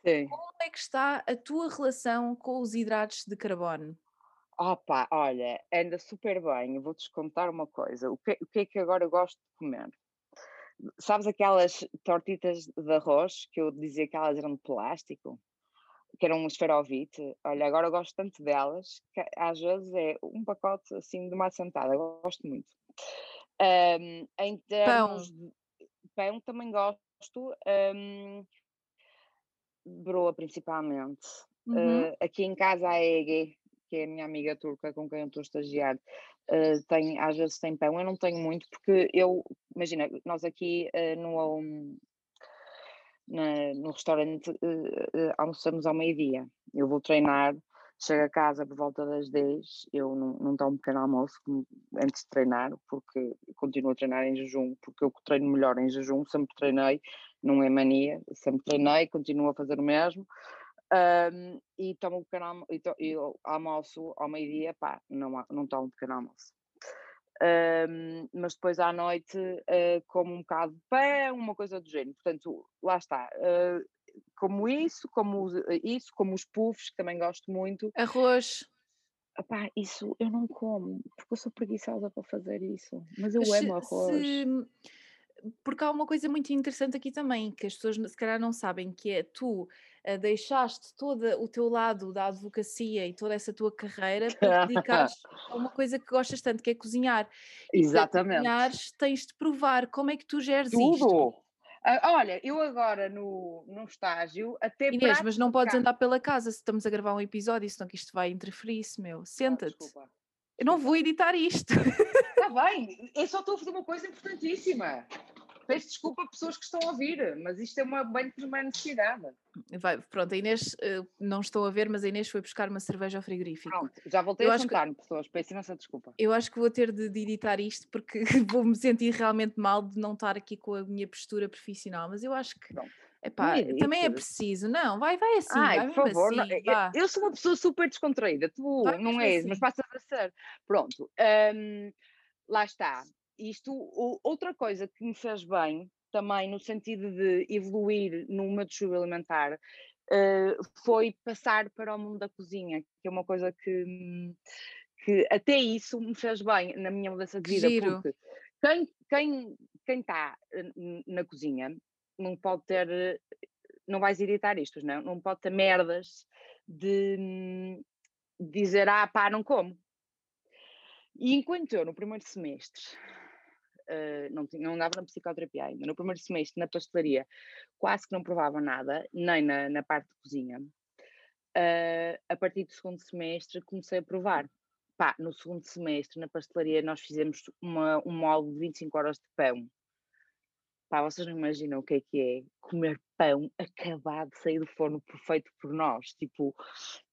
Sim. Como é que está a tua relação com os hidratos de carbono? Opa, olha, anda super bem. Eu vou-te contar uma coisa. O que, o que é que agora eu gosto de comer? Sabes aquelas tortitas de arroz que eu dizia que elas eram de plástico? Que eram um esferovite? Olha, agora eu gosto tanto delas que às vezes é um pacote assim de uma assentada. Eu gosto muito. Ahm, em termos de pão também gosto. ahm, broa principalmente. Uhum. Uh, aqui em casa a Ege, que é a minha amiga turca com quem eu estou a estagiar, uh, tem, às vezes tem pão. Eu não tenho muito, porque eu, imagina, nós aqui uh, no, um, na- no restaurante uh, almoçamos ao meio-dia. Eu vou treinar, chego a casa por volta das 10, eu não, não tomo pequeno almoço antes de treinar, porque continuo a treinar em jejum, porque eu treino melhor em jejum, sempre treinei, não é mania, sempre treinei, continuo a fazer o mesmo. Um, e tomo um pequeno almo- e to- eu almoço ao meio-dia, pá, não, não tomo pequeno almoço. Um, mas depois à noite uh, como um bocado de pão, uma coisa do género. Portanto, lá está. uh, como isso, como os- isso, como os puffs, que também gosto muito. Arroz. Epá, isso eu não como, porque eu sou preguiçosa para fazer isso. Mas eu se- amo arroz. se- porque há uma coisa muito interessante aqui também, que as pessoas se calhar não sabem, que é tu deixaste todo o teu lado da advocacia e toda essa tua carreira para dedicares a uma coisa que gostas tanto, que é cozinhar. E Exatamente. cozinhares tens de provar como é que tu geres isto. Tudo. Ah, olha, eu agora no, no estágio, até Inês, prato mas não de podes andar pela casa se estamos a gravar um episódio, senão que isto vai interferir-se, meu. Ah, Senta-te. desculpa. Eu não vou editar isto. Está bem, eu só estou a fazer uma coisa importantíssima. Peço desculpa a pessoas que estão a ouvir, mas isto é uma bem de uma necessidade. Vai, pronto, a Inês, eh, não estou a ver, mas a Inês foi buscar uma cerveja ao frigorífico. Pronto, já voltei Eu a acho que- sentar-me, pessoas. Peço imensa desculpa. Eu acho que vou ter de, de editar isto porque vou-me sentir realmente mal de não estar aqui com a minha postura profissional, mas eu acho que Pronto. epá, Não também é preciso. Não, vai, vai assim, Ai, vai por favor, não- assim, eu- vá. eu, sou uma pessoa super descontraída, tu Vai não és, assim. mas passas a ser. Pronto, hum, lá está. Isto, outra coisa que me fez bem, também no sentido de evoluir no meu destino alimentar, eh, foi passar para o mundo da cozinha, que é uma coisa que, que até isso me fez bem na minha mudança de vida, giro. porque quem quem quem está na cozinha não pode ter eh, não vais editar isto, não? Não pode ter merdas de dizer, ah pá, não como. E enquanto eu no primeiro semestre eh, não, tinha, não andava na psicoterapia ainda, no primeiro semestre na pastelaria quase que não provava nada, nem na, na parte de cozinha, eh, a partir do segundo semestre comecei a provar. Pá, no segundo semestre na pastelaria nós fizemos uma, um molde de 25 horas de pão. Pá, vocês não imaginam o que é que é comer pão acabado de sair do forno perfeito por nós. Tipo,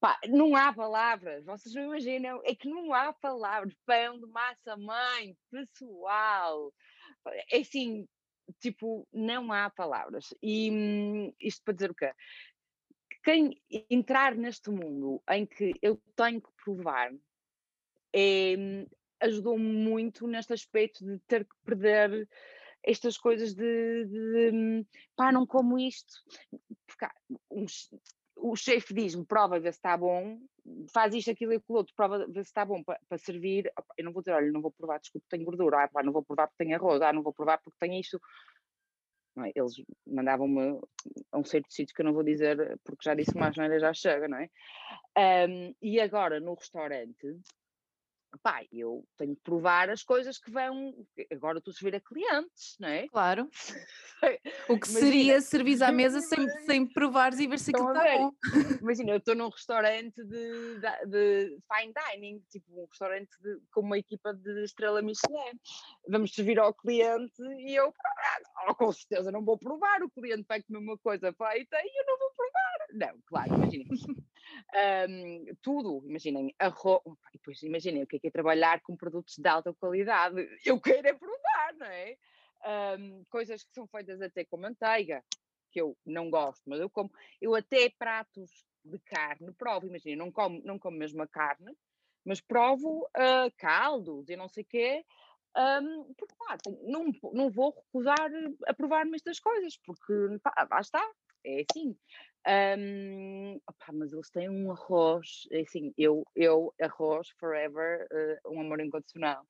pá, não há palavras. Vocês não imaginam, é que não há palavras. Pão de massa mãe, pessoal. É assim, tipo, não há palavras. E isto para dizer o quê? Quem entrar neste mundo em que eu tenho que provar é, ajudou-me muito neste aspecto de ter que perder estas coisas de, de, hum, pá, não como isto. Porque um o chefe diz-me, prova, vê se está bom, faz isto, aquilo e aquilo outro, prova, vê se está bom para, para servir. Eu não vou dizer, olha, não vou provar, desculpe, tenho gordura, ah, pá, não vou provar porque tenho arroz, ah, não vou provar porque tenho isto. É? Eles mandavam-me a um certo sítio que eu não vou dizer, porque já disse mais, não já chega, não é? Ahm, e agora no restaurante, pá, eu tenho que provar as coisas que vão. Agora estou a servir a clientes, não é? Claro. o que Imagina, seria servir à mesa sem, sem provares e ver se aquilo está bom. Imagina, eu estou num restaurante de, de, de, fine dining, tipo um restaurante de, com uma equipa de estrela Michelin. Vamos servir ao cliente e eu, oh, com certeza, não vou provar. O cliente vai comer uma coisa feita e eu não vou provar. Não, claro, imaginem. um, tudo, imaginem, arroz. E depois imaginem o que é, que trabalhar com produtos de alta qualidade. Eu quero é provar, não é? Um, coisas que são feitas até com manteiga, que eu não gosto, mas eu como. Eu até pratos de carne provo, imaginem, não como, não como mesmo a carne, mas provo uh, caldos e não sei o quê. Um, porque pá, não, não vou recusar a provar-me estas coisas, porque pá, lá está, é assim. Um, opa, mas eles têm um arroz, é assim, eu, eu arroz forever, uh, um amor incondicional.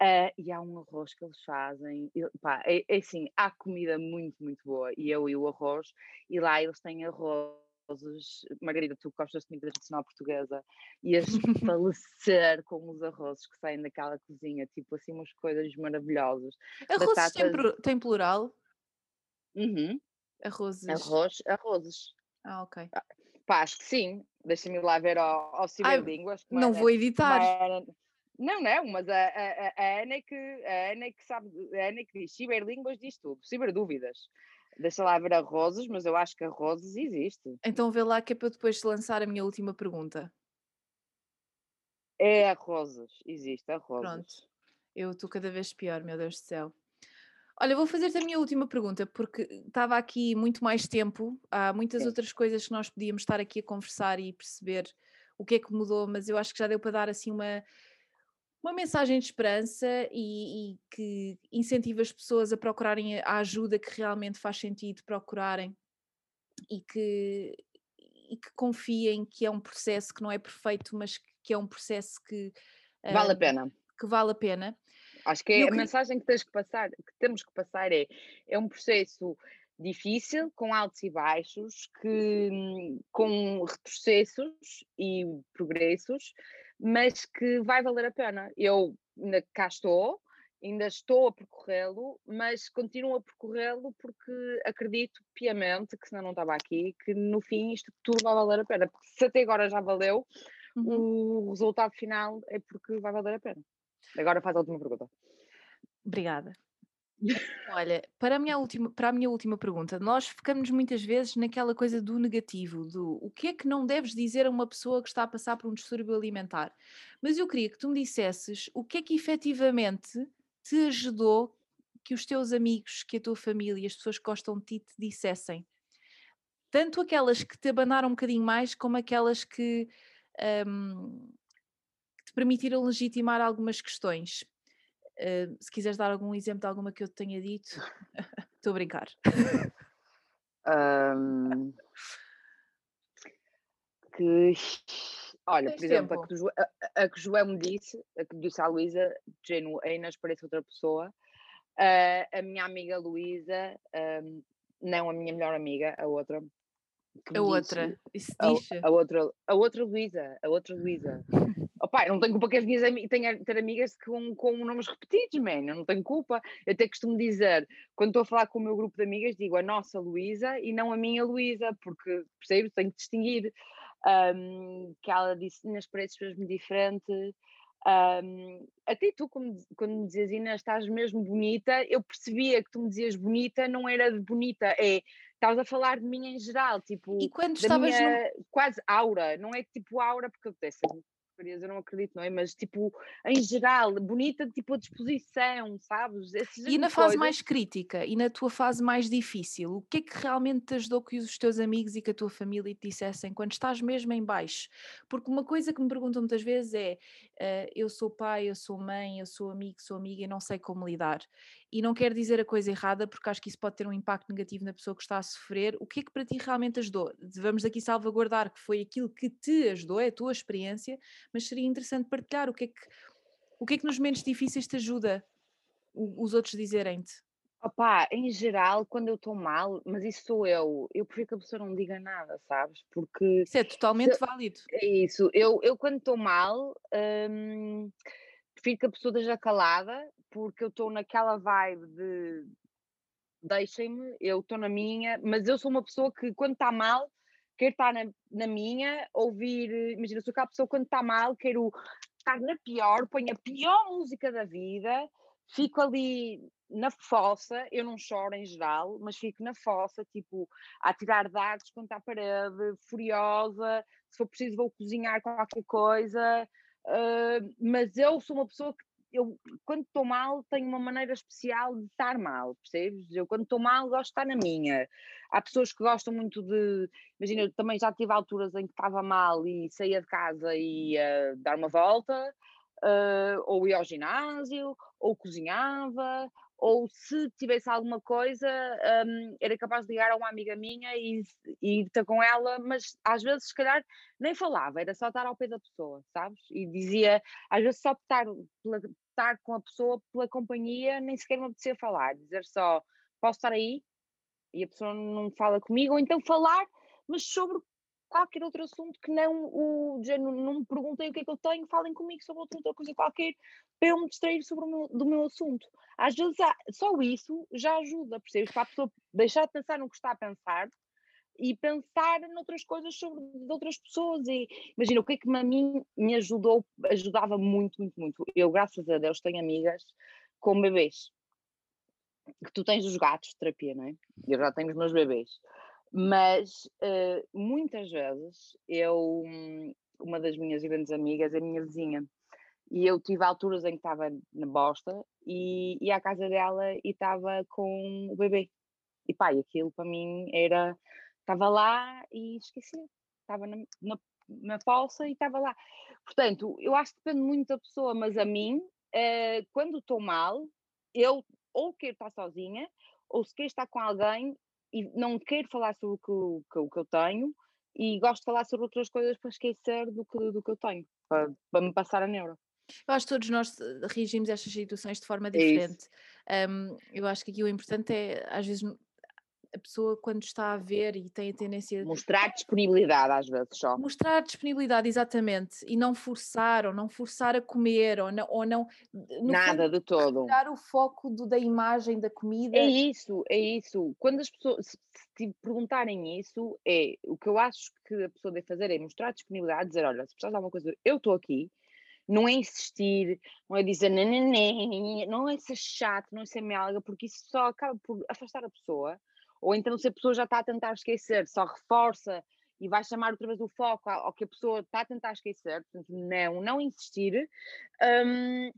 Uh, e há um arroz que eles fazem, e, pá, é, é, assim, há comida muito, muito boa, e eu e o arroz, e lá eles têm arrozes, Margarida, tu gostas de comida tradicional portuguesa, ias falecer com os arrozes que saem daquela cozinha, tipo assim, umas coisas maravilhosas. Arrozes Batatas... tem, tem plural? Uhum. Arrozes. Arroz, arrozes. Ah, ok. Ah, pá, acho que sim. Deixa-me lá ver ao, ao Ciberlínguas. Não vou editar. Não, não, mas a, a, a, Ana é que, a Ana que sabe, a Ana que diz Ciberlínguas diz tudo, ciberdúvidas. Deixa lá ver a Roses, mas eu acho que a Roses existe. Então vê lá que é para depois lançar a minha última pergunta. É a Roses, existe a Roses. Pronto, eu estou cada vez pior, meu Deus do céu. Olha, vou fazer-te a minha última pergunta, porque estava aqui muito mais tempo, há muitas Sim. outras coisas que nós podíamos estar aqui a conversar e perceber o que é que mudou, mas eu acho que já deu para dar assim uma, uma mensagem de esperança e, e que incentiva as pessoas a procurarem a ajuda que realmente faz sentido procurarem e que, e que confiem que é um processo que não é perfeito, mas que é um processo que vale a hum, pena. Que vale a pena Acho que é a mensagem que tens que passar, que temos que passar é, é um processo difícil, com altos e baixos, que, com retrocessos e progressos, mas que vai valer a pena. Eu ainda cá estou, ainda estou a percorrê-lo, mas continuo a percorrê-lo porque acredito piamente, que senão não estava aqui, que no fim isto tudo vai valer a pena. Porque se até agora já valeu, uhum. o resultado final é porque vai valer a pena. Agora faz a última pergunta. Obrigada. Olha, para a, minha última, para a minha última pergunta, nós ficamos muitas vezes naquela coisa do negativo, do o que é que não deves dizer a uma pessoa que está a passar por um distúrbio alimentar. Mas eu queria que tu me dissesses o que é que efetivamente te ajudou que os teus amigos, que a tua família, as pessoas que gostam de ti te dissessem. Tanto aquelas que te abanaram um bocadinho mais, como aquelas que um, permitiram legitimar algumas questões. Uh, se quiseres dar algum exemplo de alguma que eu te tenha dito, estou a brincar. Um, que, olha, por exemplo, a que, o, a, a que João me disse, a que disse à Luísa, Geno, a Inês parece outra pessoa. Uh, a minha amiga Luísa, um, não a minha melhor amiga, a outra. A outra, isso diz? A, a outra, a outra Luísa, a outra Luísa. Não tenho culpa que as minhas amigas tenham ter amigas com, com nomes repetidos, man. Eu não tenho culpa. Eu até costumo dizer, quando estou a falar com o meu grupo de amigas, digo a nossa Luísa e não a minha Luísa, porque percebo, tenho que distinguir. Um, que ela disse nas paredes mesmo diferente. Um, até tu, quando, quando me dizias Inês, estás mesmo bonita, eu percebia que tu me dizias bonita, não era de bonita, é estavas a falar de mim em geral, tipo, e quando estavas minha, no... quase aura, não é tipo aura, porque eu porcarias, eu não acredito, não é? Mas tipo, em geral, bonita, tipo a disposição, sabes? e na fase mais crítica e na tua fase mais difícil, o que é que realmente te ajudou que os teus amigos e que a tua família te dissessem quando estás mesmo em baixo? Porque uma coisa que me perguntam muitas vezes é: uh, eu sou pai, eu sou mãe, eu sou amigo, sou amiga e não sei como lidar. E não quero dizer a coisa errada, porque acho que isso pode ter um impacto negativo na pessoa que está a sofrer. O que é que para ti realmente ajudou? Vamos aqui salvaguardar que foi aquilo que te ajudou, é a tua experiência, mas seria interessante partilhar o que é que, o que, é que nos momentos difíceis te ajuda os outros dizerem-te. Opá, em geral, quando eu estou mal, mas isso sou eu, eu prefiro que a pessoa não diga nada, sabes? Porque Isso é totalmente válido. é isso, eu, eu quando estou mal, hum, prefiro que a pessoa esteja calada, porque eu estou naquela vibe de deixem-me, eu estou na minha, mas eu sou uma pessoa que quando está mal, quero estar na, na minha, ouvir, imagina, sou aquela pessoa quando está mal, quero estar na pior, ponho a pior música da vida, fico ali na fossa, eu não choro em geral, mas fico na fossa, tipo, a tirar dardos contra a parede, furiosa, se for preciso vou cozinhar qualquer coisa, uh, mas eu sou uma pessoa que eu, quando estou mal, tenho uma maneira especial de estar mal, percebes? Eu, quando estou mal, gosto de estar na minha. Há pessoas que gostam muito de. Imagina, eu também já tive alturas em que estava mal e saía de casa e ia dar uma volta, uh, ou ia ao ginásio, ou cozinhava, ou se tivesse alguma coisa, um, era capaz de ligar a uma amiga minha e, e ter com ela, mas às vezes, se calhar, nem falava, era só estar ao pé da pessoa, sabes? E dizia, às vezes, só estar, pela, estar com a pessoa pela companhia, nem sequer me apetecia falar, dizer só, posso estar aí? E a pessoa não fala comigo, ou então falar, mas sobre qualquer outro assunto que não o não, não me perguntem o que é que eu tenho, falem comigo sobre outra, coisa qualquer para eu me distrair sobre o meu, do meu assunto. Às vezes só isso já ajuda, percebes? Para a pessoa deixar de pensar no que está a pensar e pensar noutras coisas sobre outras pessoas e imagina o que é que a mim me ajudou, ajudava muito, muito, muito. Eu, graças a Deus, tenho amigas com bebês que tu tens os gatos de terapia, não é? Eu já tenho os meus bebês. Mas uh, muitas vezes eu, uma das minhas grandes amigas, é minha vizinha, e eu tive alturas em que estava na bosta e ia à casa dela e estava com o bebê. E pá, aquilo para mim era. Estava lá e esqueci. Estava na, na, na poça e estava lá. Portanto, eu acho que depende muito da pessoa, mas a mim, uh, quando estou mal, eu ou quero estar sozinha, ou se quero estar com alguém, e não quero falar sobre o que, o que eu tenho e gosto de falar sobre outras coisas para esquecer do que, do que eu tenho, para, para me passar a neuro. Eu acho que todos nós eh, reagimos a estas situações de forma é diferente. É um, eu acho que aqui o importante é, às vezes, a pessoa quando está a ver e tem a tendência mostrar disponibilidade às vezes só. Mostrar disponibilidade exatamente e não forçar ou não forçar a comer ou não, ou não nada fundo, de todo. tirar o foco do, da imagem da comida. É isso é isso. Quando as pessoas se, te perguntarem isso é o que eu acho que a pessoa deve fazer é mostrar disponibilidade dizer olha se precisas de alguma coisa eu estou aqui. Não é insistir, não é dizer nananã, não é ser chato, não é ser melga, porque isso só acaba por afastar a pessoa ou então se a pessoa já está a tentar esquecer, só reforça e vai chamar outra vez o foco ao que a pessoa está a tentar esquecer, portanto, não, não insistir, um,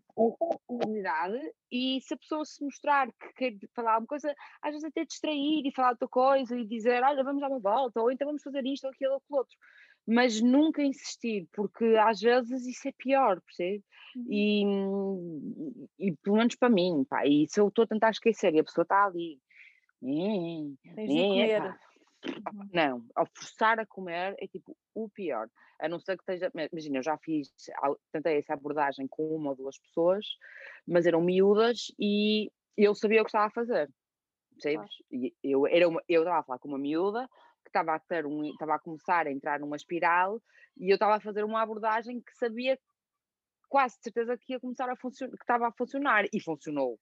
e se a pessoa se mostrar que quer falar alguma coisa, às vezes até distrair e falar outra coisa e dizer, olha, vamos dar uma volta, ou então vamos fazer isto ou aquilo ou aquilo outro, mas nunca insistir, porque às vezes isso é pior, percebe? Uhum. E, e pelo menos para mim, pá, e se eu estou a tentar esquecer e a pessoa está ali, Tens de comer. Uhum. Não, ao forçar a comer é tipo o pior. A não ser que esteja. Imagina, eu já fiz, tentei essa abordagem com uma ou duas pessoas, mas eram miúdas e eu sabia o que estava a fazer. Percebes? E eu, era uma, eu estava a falar com uma miúda que estava a, ter um, estava a começar a entrar numa espiral e eu estava a fazer uma abordagem que sabia quase certeza que ia começar a funcionar, que estava a funcionar e funcionou.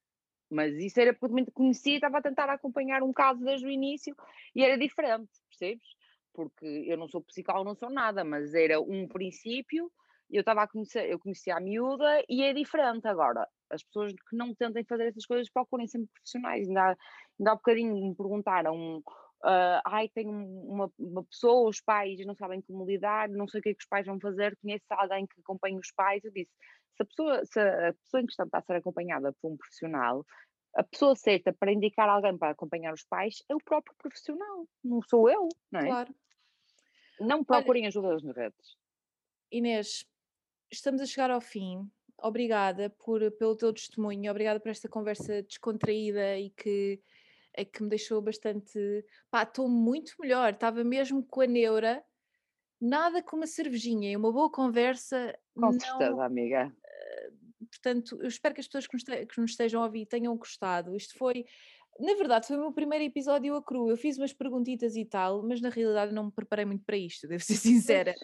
Mas isso era porque conhecia, estava a tentar acompanhar um caso desde o início e era diferente, percebes? Porque eu não sou psicólogo, não sou nada, mas era um princípio, eu estava a conhecer, eu conhecia a miúda e é diferente agora. As pessoas que não tentem fazer essas coisas procurem sempre profissionais. Ainda há, ainda há bocadinho me perguntaram Uh, ai, tenho uma, uma, pessoa, os pais não sabem como lidar, não sei o que é que os pais vão fazer, conheço alguém que acompanha os pais. Eu disse: se a pessoa, se a pessoa em questão está a ser acompanhada por um profissional, a pessoa certa para indicar alguém para acompanhar os pais é o próprio profissional, não sou eu, não é? Claro. Não procurem Olha, ajuda nas redes. Inês, estamos a chegar ao fim. Obrigada por, pelo teu testemunho, obrigada por esta conversa descontraída e que, é que me deixou bastante. Pá, estou muito melhor, estava mesmo com a neura, nada como uma cervejinha e uma boa conversa. Com não, certeza, amiga portanto, eu espero que as pessoas que nos, que nos estejam a ouvir tenham gostado. Isto foi Na verdade, foi o meu primeiro episódio a cru. Eu fiz umas perguntitas e tal, mas na realidade não me preparei muito para isto, devo ser sincera.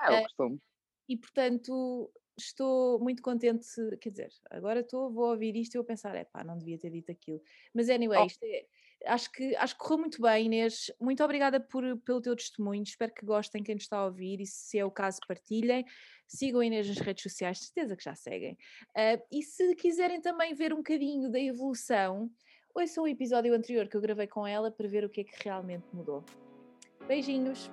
Ah, eu costumo. Uh, e portanto, estou muito contente, quer dizer, agora estou, vou ouvir isto e vou pensar, é pá, não devia ter dito aquilo. Mas anyway, oh. é, acho, que, acho que correu muito bem, Inês. Muito obrigada por, pelo teu testemunho. Espero que gostem quem nos está a ouvir e se é o caso, partilhem. Sigam a Inês nas redes sociais, certeza que já seguem. Uh, e se quiserem também ver um bocadinho da evolução, ouçam o episódio anterior que eu gravei com ela para ver o que é que realmente mudou. Beijinhos!